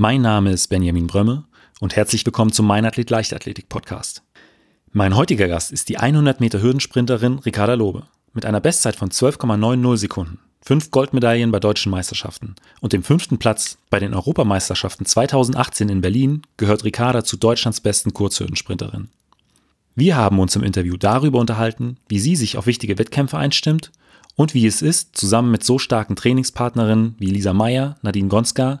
Mein Name ist Benjamin Brömme und herzlich willkommen zum Mein Athlet Leichtathletik Podcast. Mein heutiger Gast ist die 100 Meter Hürdensprinterin Ricarda Lobe mit einer Bestzeit von 12,90 Sekunden, fünf Goldmedaillen bei deutschen Meisterschaften und dem fünften Platz bei den Europameisterschaften 2018 in Berlin gehört Ricarda zu Deutschlands besten Kurzhürdensprinterinnen. Wir haben uns im Interview darüber unterhalten, wie sie sich auf wichtige Wettkämpfe einstimmt und wie es ist, zusammen mit so starken Trainingspartnerinnen wie Lisa Meyer, Nadine Gonska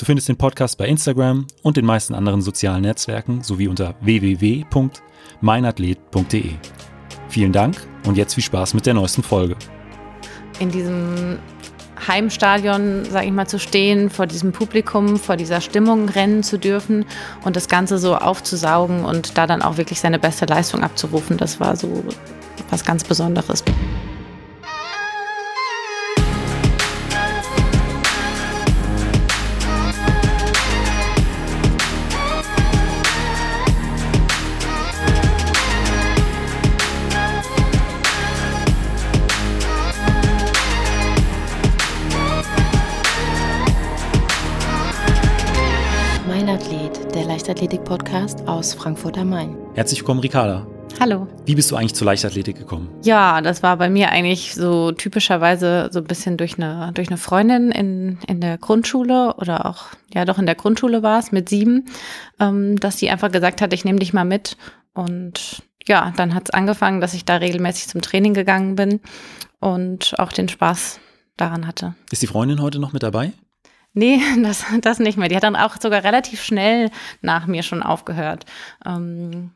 Du findest den Podcast bei Instagram und den meisten anderen sozialen Netzwerken sowie unter www.meinathlet.de. Vielen Dank und jetzt viel Spaß mit der neuesten Folge. In diesem Heimstadion, sage ich mal, zu stehen, vor diesem Publikum, vor dieser Stimmung rennen zu dürfen und das Ganze so aufzusaugen und da dann auch wirklich seine beste Leistung abzurufen, das war so was ganz Besonderes. Leichtathletik-Podcast aus Frankfurt am Main. Herzlich willkommen, Ricarda. Hallo. Wie bist du eigentlich zur Leichtathletik gekommen? Ja, das war bei mir eigentlich so typischerweise so ein bisschen durch eine, durch eine Freundin in, in der Grundschule oder auch, ja doch in der Grundschule war es mit sieben, ähm, dass sie einfach gesagt hat, ich nehme dich mal mit. Und ja, dann hat es angefangen, dass ich da regelmäßig zum Training gegangen bin und auch den Spaß daran hatte. Ist die Freundin heute noch mit dabei? Nee, das, das nicht mehr. Die hat dann auch sogar relativ schnell nach mir schon aufgehört. Ähm,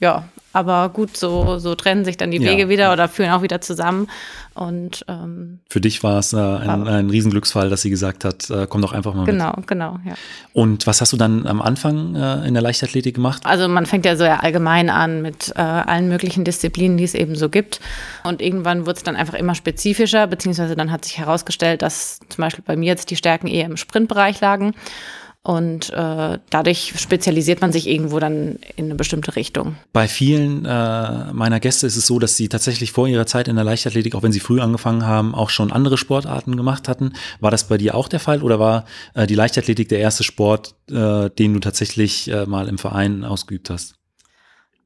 ja, aber gut, so, so trennen sich dann die Ja. Wege wieder oder führen auch wieder zusammen. Und ähm, Für dich war es äh, ein, ein Riesenglücksfall, dass sie gesagt hat, äh, komm doch einfach mal genau, genau, ja. mit. Und was hast du dann am Anfang äh, in der Leichtathletik gemacht? Also man fängt ja so ja allgemein an mit äh, allen möglichen Disziplinen, die es eben so gibt. Und irgendwann wurde es dann einfach immer spezifischer, beziehungsweise dann hat sich herausgestellt, dass zum Beispiel bei mir jetzt die Stärken eher im Sprintbereich lagen. Und äh, dadurch spezialisiert man sich irgendwo dann in eine bestimmte Richtung. Bei vielen äh, meiner Gäste ist es so, dass sie tatsächlich vor ihrer Zeit in der Leichtathletik, auch wenn sie früh angefangen haben, auch schon andere Sportarten gemacht hatten. War das bei dir auch der Fall oder war äh, die Leichtathletik der erste Sport, äh, den du tatsächlich äh, mal im Verein ausgeübt hast?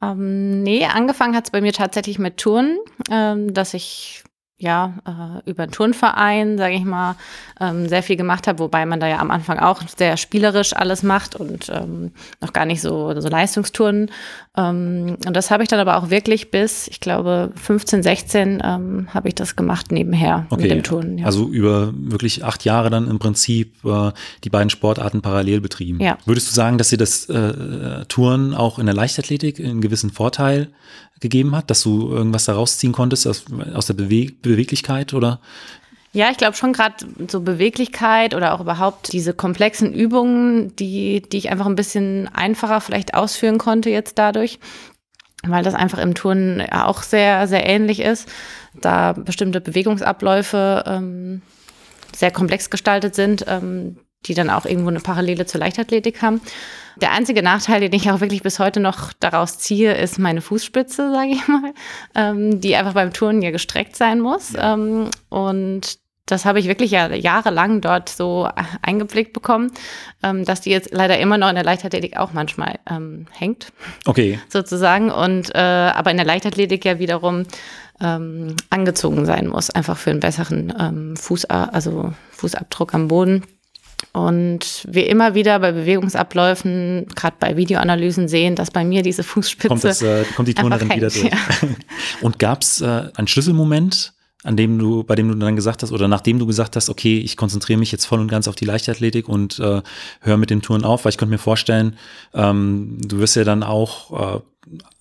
Ähm, nee, angefangen hat es bei mir tatsächlich mit Turnen, ähm, dass ich ja äh, über einen Turnverein, sage ich mal, ähm, sehr viel gemacht habe, wobei man da ja am Anfang auch sehr spielerisch alles macht und ähm, noch gar nicht so, so Leistungsturnen. Ähm, und das habe ich dann aber auch wirklich bis, ich glaube, 15, 16 ähm, habe ich das gemacht nebenher mit dem Turnen. Ja. Also über wirklich acht Jahre dann im Prinzip äh, die beiden Sportarten parallel betrieben. Ja. Würdest du sagen, dass dir das äh, Touren auch in der Leichtathletik einen gewissen Vorteil gegeben hat, dass du irgendwas daraus ziehen konntest aus, aus der Bewe Beweglichkeit oder? Ja, ich glaube schon gerade so Beweglichkeit oder auch überhaupt diese komplexen Übungen, die, die ich einfach ein bisschen einfacher vielleicht ausführen konnte jetzt dadurch, weil das einfach im Turnen auch sehr, sehr ähnlich ist, da bestimmte Bewegungsabläufe ähm, sehr komplex gestaltet sind, ähm, die dann auch irgendwo eine Parallele zur Leichtathletik haben. Der einzige Nachteil, den ich auch wirklich bis heute noch daraus ziehe, ist meine Fußspitze, sage ich mal, ähm, die einfach beim Turnen ja gestreckt sein muss. Ähm, und das habe ich wirklich ja jahrelang dort so eingeblickt bekommen, ähm, dass die jetzt leider immer noch in der Leichtathletik auch manchmal ähm, hängt, Okay, sozusagen. Und äh, aber in der Leichtathletik ja wiederum ähm, angezogen sein muss, einfach für einen besseren ähm, Fuß, also Fußabdruck am Boden. Und wir immer wieder bei Bewegungsabläufen, gerade bei Videoanalysen sehen, dass bei mir diese Fußspitze kommt, das, äh, kommt die Turnerin wieder durch. Und gab es äh, einen Schlüsselmoment, an dem du, bei dem du dann gesagt hast, oder nachdem du gesagt hast, okay, ich konzentriere mich jetzt voll und ganz auf die Leichtathletik und äh, höre mit dem Touren auf, weil ich könnte mir vorstellen, ähm, du wirst ja dann auch äh,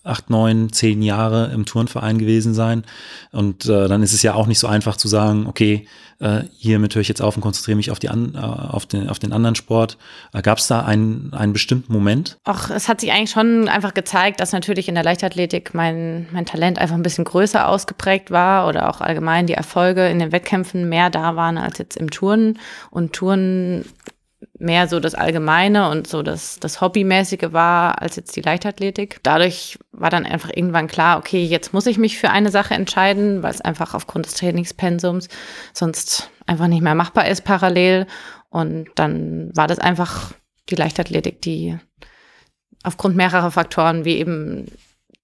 acht, neun, zehn Jahre im Turnverein gewesen sein. Und äh, dann ist es ja auch nicht so einfach zu sagen, okay, äh, hiermit höre ich jetzt auf und konzentriere mich auf, die an, äh, auf, den, auf den anderen Sport. Äh, Gab es da einen, einen bestimmten Moment? Ach, es hat sich eigentlich schon einfach gezeigt, dass natürlich in der Leichtathletik mein, mein Talent einfach ein bisschen größer ausgeprägt war oder auch allgemein die Erfolge in den Wettkämpfen mehr da waren als jetzt im Turnen. Und Turnen mehr so das Allgemeine und so das, das Hobbymäßige war als jetzt die Leichtathletik. Dadurch war dann einfach irgendwann klar, okay, jetzt muss ich mich für eine Sache entscheiden, weil es einfach aufgrund des Trainingspensums sonst einfach nicht mehr machbar ist parallel. Und dann war das einfach die Leichtathletik, die aufgrund mehrerer Faktoren wie eben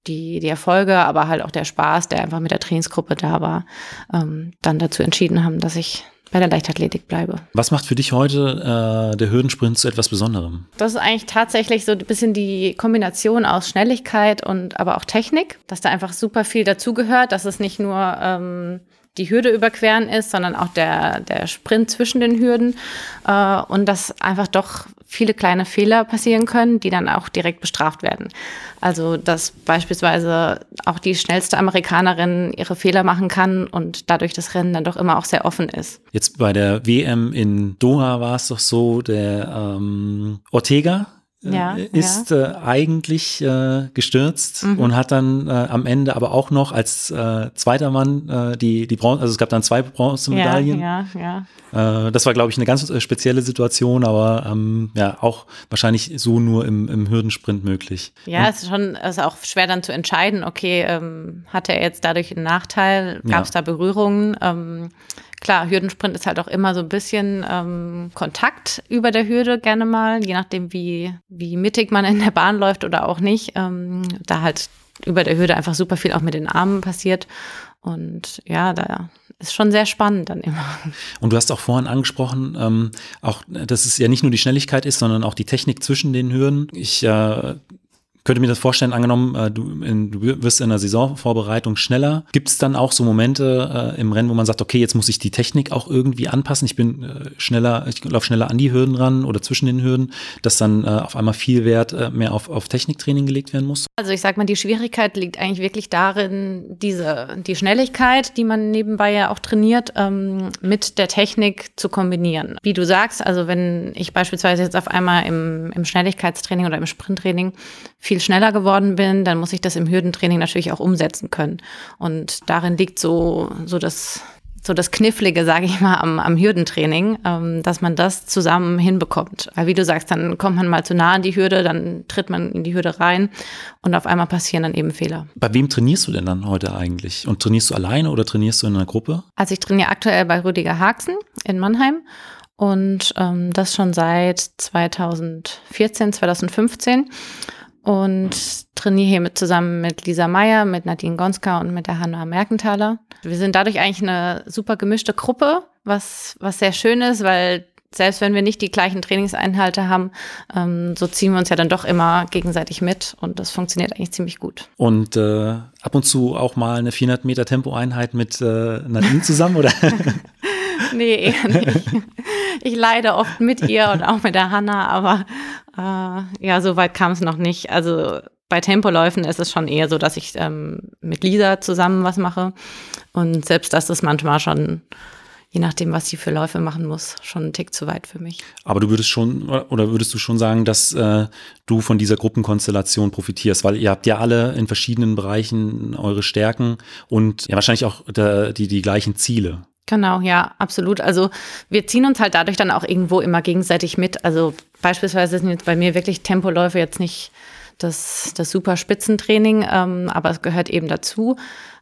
die, die Erfolge, aber halt auch der Spaß, der einfach mit der Trainingsgruppe da war, ähm, dann dazu entschieden haben, dass ich bei der Leichtathletik bleibe. Was macht für dich heute äh, der Hürdensprint zu etwas Besonderem? Das ist eigentlich tatsächlich so ein bisschen die Kombination aus Schnelligkeit und aber auch Technik, dass da einfach super viel dazugehört, dass es nicht nur ähm, die Hürde überqueren ist, sondern auch der, der Sprint zwischen den Hürden äh, und dass einfach doch viele kleine Fehler passieren können, die dann auch direkt bestraft werden. Also dass beispielsweise auch die schnellste Amerikanerin ihre Fehler machen kann und dadurch das Rennen dann doch immer auch sehr offen ist. Jetzt bei der WM in Doha war es doch so, der ähm, Ortega, ja, ist ja. Äh, eigentlich äh, gestürzt mhm. und hat dann äh, am Ende aber auch noch als äh, zweiter Mann äh, die, die Bronze, also es gab dann zwei Bronzemedaillen. Ja, ja, ja. das war, glaube ich, eine ganz spezielle Situation, aber ähm, ja, auch wahrscheinlich so nur im, im Hürdensprint möglich. Ja, es ist schon ist auch schwer dann zu entscheiden, okay, ähm, hat er jetzt dadurch einen Nachteil, gab es da Berührungen? Ähm, Klar, Hürdensprint ist halt auch immer so ein bisschen ähm, Kontakt über der Hürde gerne mal, je nachdem, wie, wie mittig man in der Bahn läuft oder auch nicht. Ähm, da halt über der Hürde einfach super viel auch mit den Armen passiert. Und ja, da ist schon sehr spannend dann immer. Und du hast auch vorhin angesprochen, ähm, auch, dass es ja nicht nur die Schnelligkeit ist, sondern auch die Technik zwischen den Hürden. Ich äh, könnte mir das vorstellen, angenommen, äh, du, in, du wirst in der Saisonvorbereitung schneller. Gibt es dann auch so Momente äh, im Rennen, wo man sagt, okay, jetzt muss ich die Technik auch irgendwie anpassen. Ich bin äh, schneller, ich laufe schneller an die Hürden ran oder zwischen den Hürden, dass dann äh, auf einmal viel Wert äh, mehr auf, auf Techniktraining gelegt werden muss? Also ich sag mal, die Schwierigkeit liegt eigentlich wirklich darin, diese, die Schnelligkeit, die man nebenbei ja auch trainiert, ähm, mit der Technik zu kombinieren. Wie du sagst, also wenn ich beispielsweise jetzt auf einmal im, im Schnelligkeitstraining oder im Sprinttraining viel viel schneller geworden bin, dann muss ich das im Hürdentraining natürlich auch umsetzen können. Und darin liegt so, so das, so das Knifflige, sage ich mal, am, am Hürdentraining, ähm, dass man das zusammen hinbekommt. Weil wie du sagst, dann kommt man mal zu nah an die Hürde, dann tritt man in die Hürde rein und auf einmal passieren dann eben Fehler. Bei wem trainierst du denn dann heute eigentlich? Und trainierst du alleine oder trainierst du in einer Gruppe? Also ich trainiere aktuell bei Rüdiger Haxen in Mannheim und ähm, das schon seit 2014, 2015 und trainiere hier mit, zusammen mit Lisa Meyer, mit Nadine Gonska und mit der Hanna Merkenthaler. Wir sind dadurch eigentlich eine super gemischte Gruppe, was, was sehr schön ist, weil selbst wenn wir nicht die gleichen Trainingseinhalte haben, ähm, so ziehen wir uns ja dann doch immer gegenseitig mit und das funktioniert eigentlich ziemlich gut. Und äh, ab und zu auch mal eine 400 Meter Tempoeinheit mit äh, Nadine zusammen, oder? nee, eher nicht. Ich leide oft mit ihr und auch mit der Hanna, aber äh, ja, so weit kam es noch nicht. Also bei Tempoläufen ist es schon eher so, dass ich ähm, mit Lisa zusammen was mache. Und selbst das ist manchmal schon, je nachdem, was sie für Läufe machen muss, schon ein Tick zu weit für mich. Aber du würdest schon, oder würdest du schon sagen, dass äh, du von dieser Gruppenkonstellation profitierst? Weil ihr habt ja alle in verschiedenen Bereichen eure Stärken und ja wahrscheinlich auch der, die, die gleichen Ziele. Genau, ja, absolut. Also wir ziehen uns halt dadurch dann auch irgendwo immer gegenseitig mit. Also beispielsweise sind jetzt bei mir wirklich Tempoläufe jetzt nicht das, das super Spitzentraining, ähm, aber es gehört eben dazu.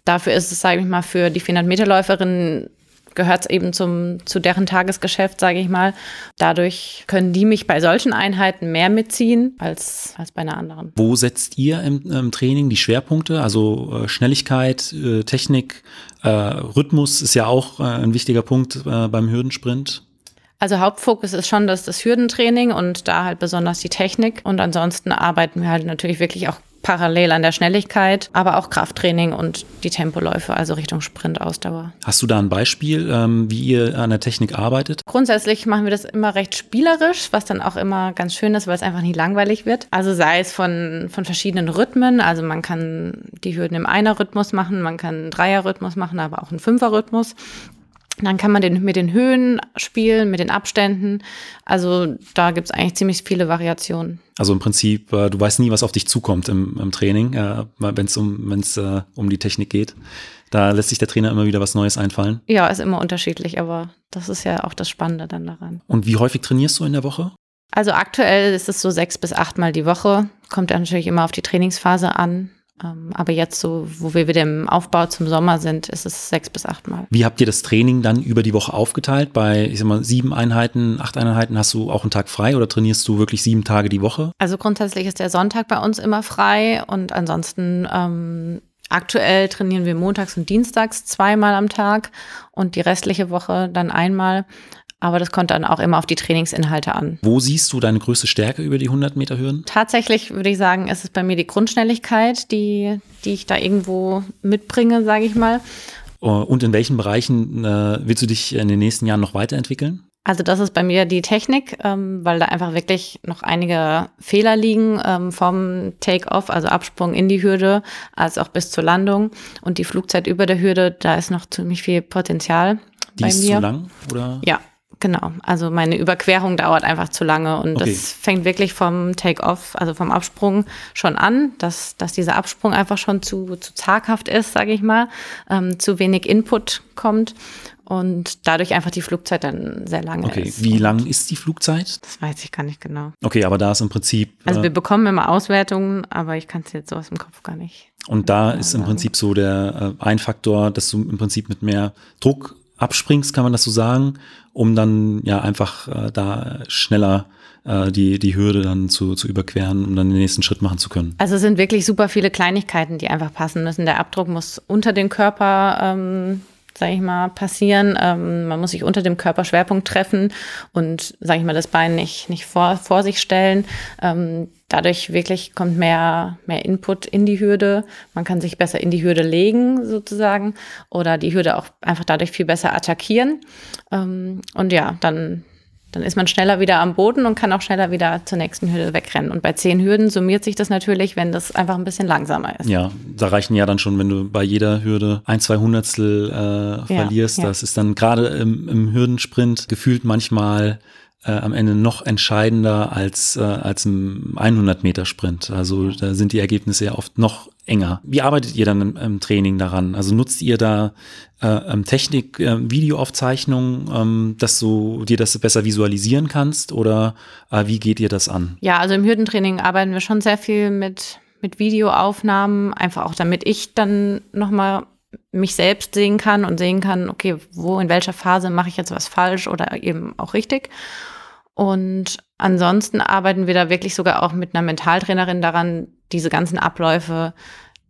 Dafür ist es, sage ich mal, für die 400-Meter-Läuferin gehört es eben zum, zu deren Tagesgeschäft, sage ich mal. Dadurch können die mich bei solchen Einheiten mehr mitziehen als, als bei einer anderen. Wo setzt ihr im, im Training die Schwerpunkte? Also äh, Schnelligkeit, äh, Technik, äh, Rhythmus ist ja auch ein wichtiger Punkt beim Hürdensprint. Also Hauptfokus ist schon das, das Hürdentraining und da halt besonders die Technik. Und ansonsten arbeiten wir halt natürlich wirklich auch parallel an der Schnelligkeit, aber auch Krafttraining und die Tempoläufe, also Richtung Sprint, Ausdauer. Hast du da ein Beispiel, ähm, wie ihr an der Technik arbeitet? Grundsätzlich machen wir das immer recht spielerisch, was dann auch immer ganz schön ist, weil es einfach nie langweilig wird. Also sei es von, von verschiedenen Rhythmen, also man kann die Hürden im Einer-Rhythmus machen, man kann einen Dreier-Rhythmus machen, aber auch einen Fünfer-Rhythmus. Dann kann man den, mit den Höhen spielen, mit den Abständen. Also da gibt es eigentlich ziemlich viele Variationen. Also im Prinzip, äh, du weißt nie, was auf dich zukommt im, im Training, äh, wenn es um, wenn's, äh, um die Technik geht. Da lässt sich der Trainer immer wieder was Neues einfallen. Ja, ist immer unterschiedlich, aber das ist ja auch das Spannende dann daran. Und wie häufig trainierst du in der Woche? Also aktuell ist es so sechs bis achtmal die Woche. Kommt natürlich immer auf die Trainingsphase an. Ähm, aber jetzt so, wo wir wieder im Aufbau zum Sommer sind, ist es sechs bis acht Mal. Wie habt ihr das Training dann über die Woche aufgeteilt? Bei, ich sag mal, sieben Einheiten, acht Einheiten hast du auch einen Tag frei oder trainierst du wirklich sieben Tage die Woche? Also grundsätzlich ist der Sonntag bei uns immer frei und ansonsten ähm, aktuell trainieren wir montags und dienstags zweimal am Tag und die restliche Woche dann einmal. Aber das kommt dann auch immer auf die Trainingsinhalte an. Wo siehst du deine größte Stärke über die 100 Meter Hürden? Tatsächlich würde ich sagen, ist es bei mir die Grundschnelligkeit, die, die ich da irgendwo mitbringe, sage ich mal. Oh, und in welchen Bereichen äh, willst du dich in den nächsten Jahren noch weiterentwickeln? Also das ist bei mir die Technik, ähm, weil da einfach wirklich noch einige Fehler liegen ähm, vom Take-off, also Absprung in die Hürde, als auch bis zur Landung. Und die Flugzeit über der Hürde, da ist noch ziemlich viel Potenzial. Die bei ist mir. zu lang, oder? Ja, Genau, also meine Überquerung dauert einfach zu lange und Okay. das fängt wirklich vom Take-off, also vom Absprung schon an, dass, dass dieser Absprung einfach schon zu, zu zaghaft ist, sage ich mal, ähm, zu wenig Input kommt und dadurch einfach die Flugzeit dann sehr lange Okay, ist. wie Und lang ist die Flugzeit? Das weiß ich gar nicht genau. Okay, aber da ist im Prinzip, Also äh, wir bekommen immer Auswertungen, aber ich kann es jetzt so aus dem Kopf gar nicht. und da genau ist im sagen. Prinzip so der äh, ein Faktor, dass du im Prinzip mit mehr Druck abspringst, kann man das so sagen, um dann ja einfach äh, da schneller äh, die, die Hürde dann zu, zu überqueren, um dann den nächsten Schritt machen zu können. Also es sind wirklich super viele Kleinigkeiten, die einfach passen müssen. Der Abdruck muss unter den Körper, ähm, sage ich mal, passieren. Ähm, man muss sich unter dem Körperschwerpunkt treffen und, sage ich mal, das Bein nicht, nicht vor, vor sich stellen. Ähm, dadurch wirklich kommt mehr, mehr Input in die Hürde. Man kann sich besser in die Hürde legen, sozusagen, oder die Hürde auch einfach dadurch viel besser attackieren. Ähm, und ja, dann dann ist man schneller wieder am Boden und kann auch schneller wieder zur nächsten Hürde wegrennen. Und bei zehn Hürden summiert sich das natürlich, wenn das einfach ein bisschen langsamer ist. Ja, da reichen ja dann schon, wenn du bei jeder Hürde ein, zwei Hundertstel äh, verlierst. ja. Das ist dann gerade im, im Hürdensprint gefühlt manchmal äh, am Ende noch entscheidender als, äh, als im 100-Meter-Sprint. Also da sind die Ergebnisse ja oft noch enger. Wie arbeitet ihr dann im, im Training daran? Also nutzt ihr da äh, ähm, Technik, äh, Videoaufzeichnung, ähm, dass du dir das besser visualisieren kannst oder äh, wie geht ihr das an? Ja, also im Hürdentraining arbeiten wir schon sehr viel mit, mit Videoaufnahmen, einfach auch damit ich dann nochmal mich selbst sehen kann und sehen kann, okay, wo, in welcher Phase mache ich jetzt was falsch oder eben auch richtig. Und ansonsten arbeiten wir da wirklich sogar auch mit einer Mentaltrainerin daran, diese ganzen Abläufe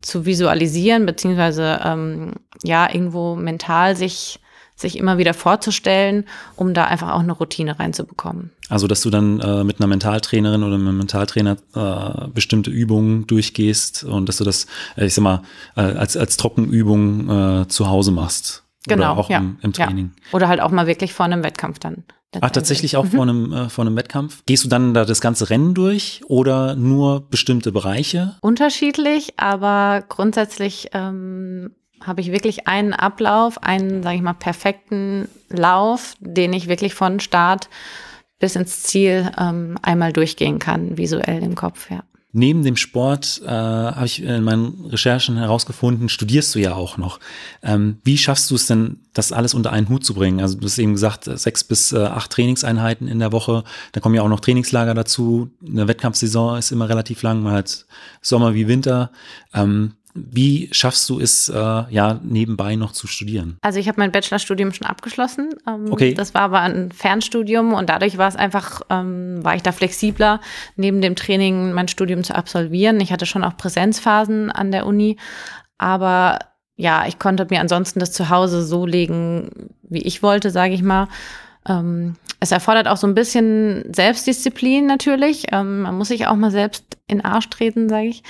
zu visualisieren, beziehungsweise ähm, ja, irgendwo mental sich, sich immer wieder vorzustellen, um da einfach auch eine Routine reinzubekommen. Also, dass du dann äh, mit einer Mentaltrainerin oder einem Mentaltrainer äh, bestimmte Übungen durchgehst und dass du das, äh, ich sag mal, äh, als, als Trockenübung äh, zu Hause machst. Genau, Oder auch ja, im, im ja. Training. Oder halt auch mal wirklich vor einem Wettkampf dann. Ach, tatsächlich auch vor, einem, äh, vor einem Wettkampf. Gehst du dann da das ganze Rennen durch oder nur bestimmte Bereiche? Unterschiedlich, aber grundsätzlich ähm, habe ich wirklich einen Ablauf, einen, sage ich mal, perfekten Lauf, den ich wirklich von Start bis ins Ziel ähm, einmal durchgehen kann, visuell im Kopf, ja. Neben dem Sport äh, habe ich in meinen Recherchen herausgefunden, studierst du ja auch noch. Ähm, wie schaffst du es denn, das alles unter einen Hut zu bringen? Also du hast eben gesagt, sechs bis äh, acht Trainingseinheiten in der Woche. Da kommen ja auch noch Trainingslager dazu. Eine Wettkampfsaison ist immer relativ lang, mal halt Sommer wie Winter. Ähm, wie schaffst du es, äh, ja, nebenbei noch zu studieren? Also ich habe mein Bachelorstudium schon abgeschlossen. Ähm, Okay. Das war aber ein Fernstudium und dadurch war es einfach, ähm, war ich da flexibler, neben dem Training mein Studium zu absolvieren. Ich hatte schon auch Präsenzphasen an der Uni, aber ja, ich konnte mir ansonsten das zu Hause so legen, wie ich wollte, sage ich mal. Ähm, es erfordert auch so ein bisschen Selbstdisziplin natürlich. Ähm, man muss sich auch mal selbst in Arsch treten, sage ich,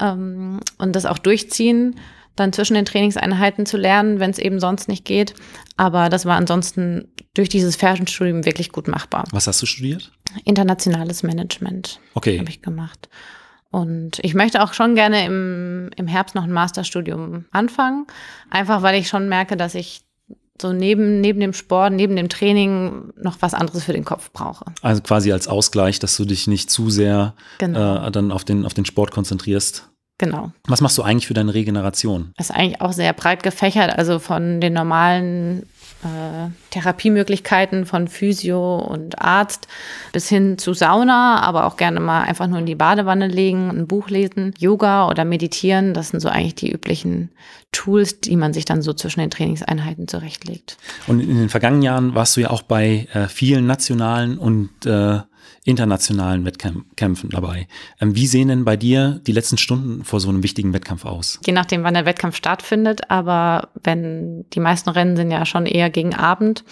ähm, und das auch durchziehen dann zwischen den Trainingseinheiten zu lernen, wenn es eben sonst nicht geht. Aber das war ansonsten durch dieses Fernstudium wirklich gut machbar. Was hast du studiert? Internationales Management okay. habe ich gemacht. Und ich möchte auch schon gerne im, im Herbst noch ein Masterstudium anfangen. Einfach weil ich schon merke, dass ich so neben, neben dem Sport, neben dem Training noch was anderes für den Kopf brauche. Also quasi als Ausgleich, dass du dich nicht zu sehr Genau. äh, dann auf den, auf den Sport konzentrierst. Genau. Was machst du eigentlich für deine Regeneration? ist eigentlich auch sehr breit gefächert, also von den normalen äh, Therapiemöglichkeiten von Physio und Arzt bis hin zu Sauna, aber auch gerne mal einfach nur in die Badewanne legen, ein Buch lesen, Yoga oder meditieren. Das sind so eigentlich die üblichen Tools, die man sich dann so zwischen den Trainingseinheiten zurechtlegt. Und in den vergangenen Jahren warst du ja auch bei äh, vielen nationalen und äh, internationalen Wettkämpfen dabei. Ähm, wie sehen denn bei dir die letzten Stunden vor so einem wichtigen Wettkampf aus? Je nachdem, wann der Wettkampf stattfindet, aber wenn die meisten Rennen sind ja schon eher gegen Abend,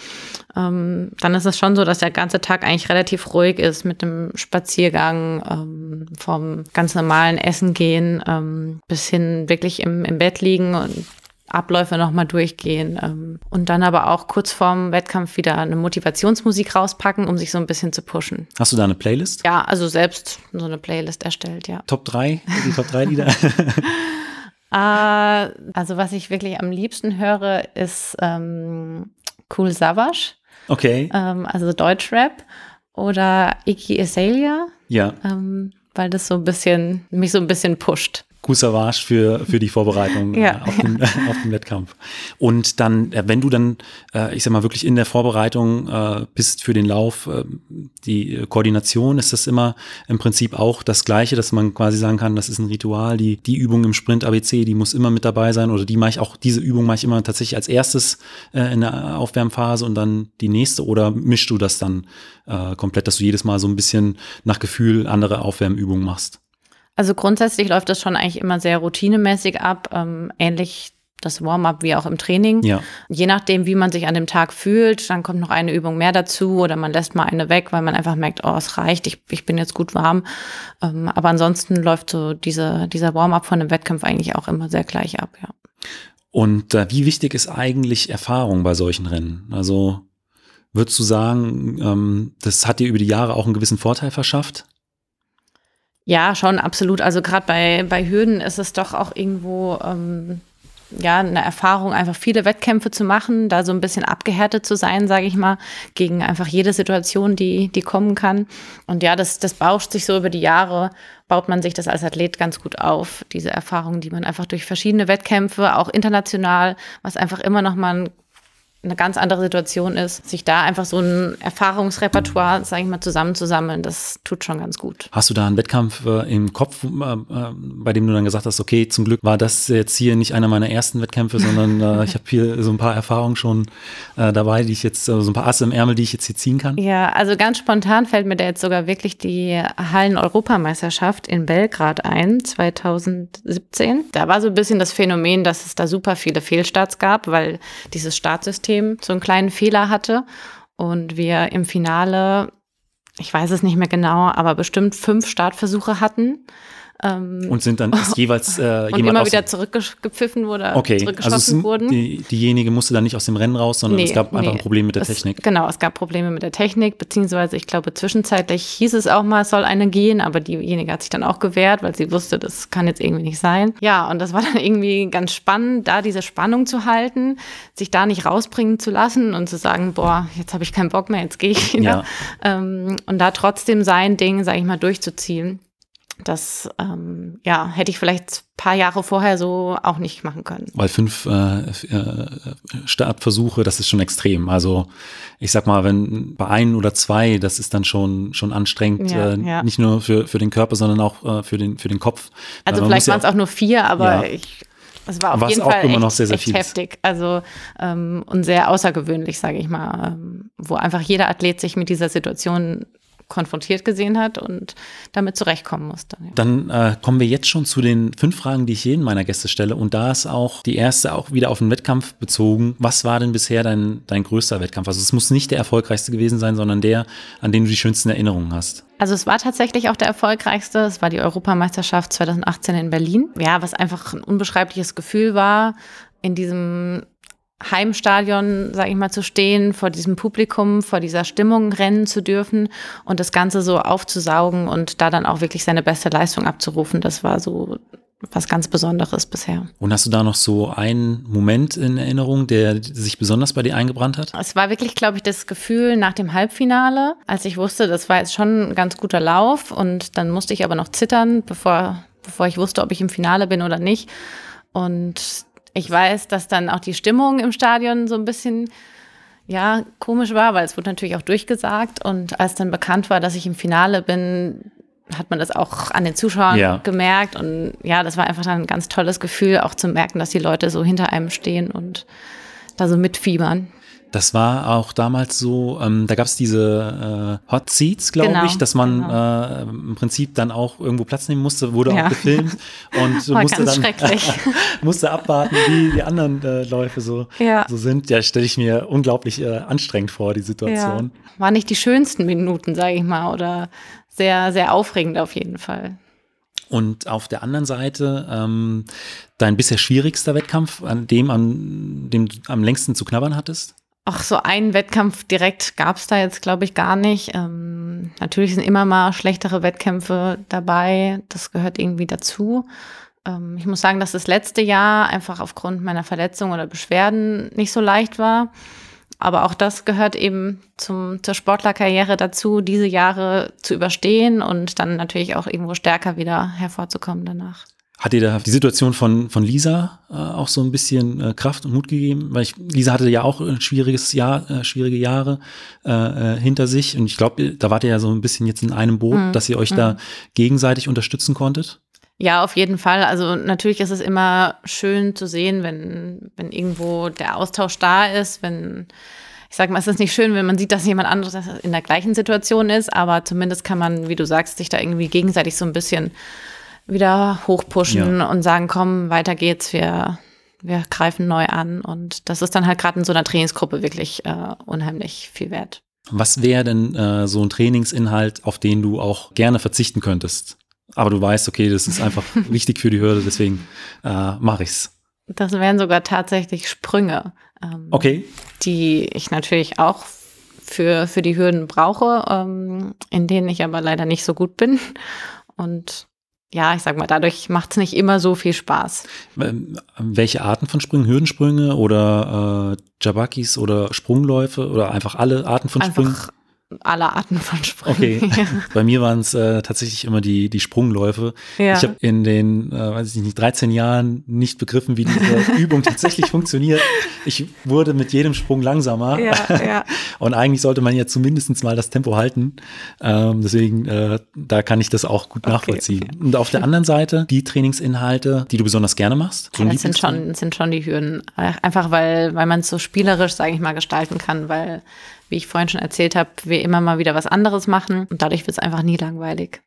ähm, dann ist es schon so, dass der ganze Tag eigentlich relativ ruhig ist mit dem Spaziergang, ähm, vom ganz normalen Essen gehen bis hin wirklich im, im Bett liegen und Abläufe nochmal durchgehen ähm, und dann aber auch kurz vorm Wettkampf wieder eine Motivationsmusik rauspacken, um sich so ein bisschen zu pushen. Hast du da eine Playlist? Ja, also selbst so eine Playlist erstellt, ja. Top 3, die Top 3 Lieder? Äh, also was ich wirklich am liebsten höre, ist ähm, Cool Savage, Okay, ähm, also Deutschrap oder Iggy Azalea, ja. ähm, weil das so ein bisschen, mich so ein bisschen pusht. Savage für, für die Vorbereitung Ja, äh, auf, den, auf den Wettkampf. Und dann, äh, wenn du dann, äh, ich sag mal, wirklich in der Vorbereitung bist für den Lauf, die Koordination, ist das immer im Prinzip auch das Gleiche, dass man quasi sagen kann, das ist ein Ritual, die, die Übung im Sprint ABC, die muss immer mit dabei sein oder die mache ich auch, diese Übung mache ich immer tatsächlich als erstes in der Aufwärmphase und dann die nächste oder mischst du das dann komplett, dass du jedes Mal so ein bisschen nach Gefühl andere Aufwärmübungen machst? Also grundsätzlich läuft das schon eigentlich immer sehr routinemäßig ab, ähm, ähnlich das Warm-up wie auch im Training. Ja. Je nachdem, wie man sich an dem Tag fühlt, dann kommt noch eine Übung mehr dazu oder man lässt mal eine weg, weil man einfach merkt, oh, es reicht, ich, ich bin jetzt gut warm. Ähm, aber ansonsten läuft so diese, dieser Warm-up von einem Wettkampf eigentlich auch immer sehr gleich ab, ja. Und äh, wie wichtig ist eigentlich Erfahrung bei solchen Rennen? Also würdest du sagen, ähm, das hat dir über die Jahre auch einen gewissen Vorteil verschafft? Ja, schon absolut. Also gerade bei, bei Hürden ist es doch auch irgendwo ähm, ja eine Erfahrung, einfach viele Wettkämpfe zu machen, da so ein bisschen abgehärtet zu sein, sage ich mal, gegen einfach jede Situation, die, die kommen kann. Und ja, das, das bauscht sich so über die Jahre, baut man sich das als Athlet ganz gut auf, diese Erfahrung, die man einfach durch verschiedene Wettkämpfe, auch international, was einfach immer noch mal ein eine ganz andere Situation ist, sich da einfach so ein Erfahrungsrepertoire, sage ich mal, zusammenzusammeln, das tut schon ganz gut. Hast du da einen Wettkampf äh, im Kopf, äh, äh, bei dem du dann gesagt hast, okay, zum Glück war das jetzt hier nicht einer meiner ersten Wettkämpfe, sondern äh, ich habe hier so ein paar Erfahrungen schon äh, dabei, die ich jetzt, äh, so ein paar Asse im Ärmel, die ich jetzt hier ziehen kann? Ja, also ganz spontan fällt mir da jetzt sogar wirklich die Hallen-Europameisterschaft in Belgrad ein, 2017. Da war so ein bisschen das Phänomen, dass es da super viele Fehlstarts gab, weil dieses Startsystem so einen kleinen Fehler hatte und wir im Finale, ich weiß es nicht mehr genau, aber bestimmt fünf Startversuche hatten. Ähm, Und sind dann ist jeweils äh, und jemand immer wieder zurückgepfiffen wurde, Okay, also zurückgeschossen es sind, wurden. die, diejenige musste dann nicht aus dem Rennen raus, sondern Nee, es gab einfach nee. ein Problem mit der Es- Technik. Genau, es gab Probleme mit der Technik, beziehungsweise ich glaube, zwischenzeitlich hieß es auch mal, es soll eine gehen, aber diejenige hat sich dann auch gewehrt, weil sie wusste, das kann jetzt irgendwie nicht sein. Ja, und das war dann irgendwie ganz spannend, da diese Spannung zu halten, sich da nicht rausbringen zu lassen und zu sagen, boah, jetzt habe ich keinen Bock mehr, jetzt gehe ich wieder. Ähm, und da trotzdem sein Ding, sage ich mal, durchzuziehen. Das ähm, ja, hätte ich vielleicht ein paar Jahre vorher so auch nicht machen können. Weil fünf äh, äh, Startversuche, das ist schon extrem. Also ich sag mal, wenn bei ein oder zwei, das ist dann schon schon anstrengend, Ja, äh, ja. nicht nur für, für den Körper, sondern auch äh, für den für den Kopf. Also man vielleicht ja waren es auch nur vier, aber Ja. ich, es war auf Was jeden auch Fall immer echt, noch sehr, sehr viel heftig. Also ähm, und sehr außergewöhnlich, sage ich mal, ähm, wo einfach jeder Athlet sich mit dieser Situation konfrontiert gesehen hat und damit zurechtkommen musste. Ja. Dann äh, kommen wir jetzt schon zu den fünf Fragen, die ich jeden meiner Gäste stelle. Und da ist auch die erste auch wieder auf den Wettkampf bezogen. Was war denn bisher dein, dein größter Wettkampf? Also es muss nicht der erfolgreichste gewesen sein, sondern der, an den du die schönsten Erinnerungen hast. Also es war tatsächlich auch der erfolgreichste. Es war die Europameisterschaft 2018 in Berlin. Ja, was einfach ein unbeschreibliches Gefühl war, in diesem Heimstadion, sage ich mal, zu stehen, vor diesem Publikum, vor dieser Stimmung rennen zu dürfen und das Ganze so aufzusaugen und da dann auch wirklich seine beste Leistung abzurufen. Das war so was ganz Besonderes bisher. Und hast du da noch so einen Moment in Erinnerung, der sich besonders bei dir eingebrannt hat? Es war wirklich, glaube ich, das Gefühl nach dem Halbfinale, als ich wusste, das war jetzt schon ein ganz guter Lauf und dann musste ich aber noch zittern, bevor, bevor ich wusste, ob ich im Finale bin oder nicht. Und ich weiß, dass dann auch die Stimmung im Stadion so ein bisschen ja, komisch war, weil es wurde natürlich auch durchgesagt. Und als dann bekannt war, dass ich im Finale bin, hat man das auch an den Zuschauern ja. gemerkt. Und ja, das war einfach dann ein ganz tolles Gefühl, auch zu merken, dass die Leute so hinter einem stehen und da so mitfiebern. Das war auch damals so, ähm, da gab es diese äh, Hot Seats, glaube genau, ich, dass man genau. äh, im Prinzip dann auch irgendwo Platz nehmen musste, wurde ja. auch gefilmt und war musste dann musste abwarten, wie die anderen äh, Läufe so, ja. so sind. Ja, stelle ich mir unglaublich äh, anstrengend vor, die Situation. Ja. War nicht die schönsten Minuten, sage ich mal, oder sehr, sehr aufregend auf jeden Fall. Und auf der anderen Seite ähm, dein bisher schwierigster Wettkampf, an dem, an dem du am längsten zu knabbern hattest? Ach, so einen Wettkampf direkt gab es da jetzt, glaube ich, gar nicht. Ähm, natürlich sind immer mal schlechtere Wettkämpfe dabei. Das gehört irgendwie dazu. Ähm, ich muss sagen, dass das letzte Jahr einfach aufgrund meiner Verletzung oder Beschwerden nicht so leicht war. Aber auch das gehört eben zum, zur Sportlerkarriere dazu, diese Jahre zu überstehen und dann natürlich auch irgendwo stärker wieder hervorzukommen danach. Hat dir da die Situation von, von Lisa äh, auch so ein bisschen äh, Kraft und Mut gegeben? Weil ich, Lisa hatte ja auch ein schwieriges Jahr, äh, schwierige Jahre äh, äh hinter sich. Und ich glaube, da wart ihr ja so ein bisschen jetzt in einem Boot, mhm. dass ihr euch mhm. da gegenseitig unterstützen konntet. Ja, auf jeden Fall. Also natürlich ist es immer schön zu sehen, wenn, wenn irgendwo der Austausch da ist, wenn ich sage mal, es ist nicht schön, wenn man sieht, dass jemand anderes in der gleichen Situation ist, aber zumindest kann man, wie du sagst, sich da irgendwie gegenseitig so ein bisschen wieder hochpushen ja. und sagen, komm, weiter geht's, wir, wir greifen neu an. Und das ist dann halt gerade in so einer Trainingsgruppe wirklich äh, unheimlich viel wert. Was wäre denn äh, so ein Trainingsinhalt, auf den du auch gerne verzichten könntest? Aber du weißt, okay, das ist einfach wichtig für die Hürde, deswegen äh, mache ich's. Das wären sogar tatsächlich Sprünge. Ähm, okay. Die ich natürlich auch für, für die Hürden brauche, ähm, in denen ich aber leider nicht so gut bin. Und ja, ich sag mal, dadurch macht es nicht immer so viel Spaß. Ähm, welche Arten von Sprüngen? Hürdensprünge oder äh, Jabakis oder Sprungläufe oder einfach alle Arten von einfach Sprüngen? Aller Arten von Sprüngen. Okay, ja. bei mir waren es äh, tatsächlich immer die, die Sprungläufe. Ja. Ich habe in den, äh, weiß ich nicht, 13 Jahren nicht begriffen, wie diese Übung tatsächlich funktioniert. Ich wurde mit jedem Sprung langsamer. Ja. Und eigentlich sollte man ja zumindest mal das Tempo halten. Ähm, deswegen, äh, da kann ich das auch gut okay, nachvollziehen. Okay. Und auf der anderen Seite die Trainingsinhalte, die du besonders gerne machst. So das sind schon, sind schon die Hürden. Einfach weil, weil man es so spielerisch, sage ich mal, gestalten kann, weil wie ich vorhin schon erzählt habe, wir immer mal wieder was anderes machen und dadurch wird es einfach nie langweilig.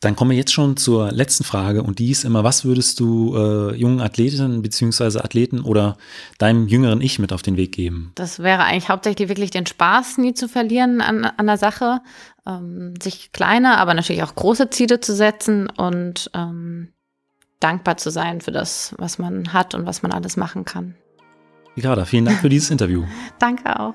Dann kommen wir jetzt schon zur letzten Frage und die ist immer, was würdest du äh, jungen Athletinnen bzw. Athleten oder deinem jüngeren Ich mit auf den Weg geben? Das wäre eigentlich hauptsächlich wirklich den Spaß nie zu verlieren an, an der Sache, ähm, sich kleine, aber natürlich auch große Ziele zu setzen und ähm, dankbar zu sein für das, was man hat und was man alles machen kann. Ricarda, vielen Dank für dieses Interview. Danke auch.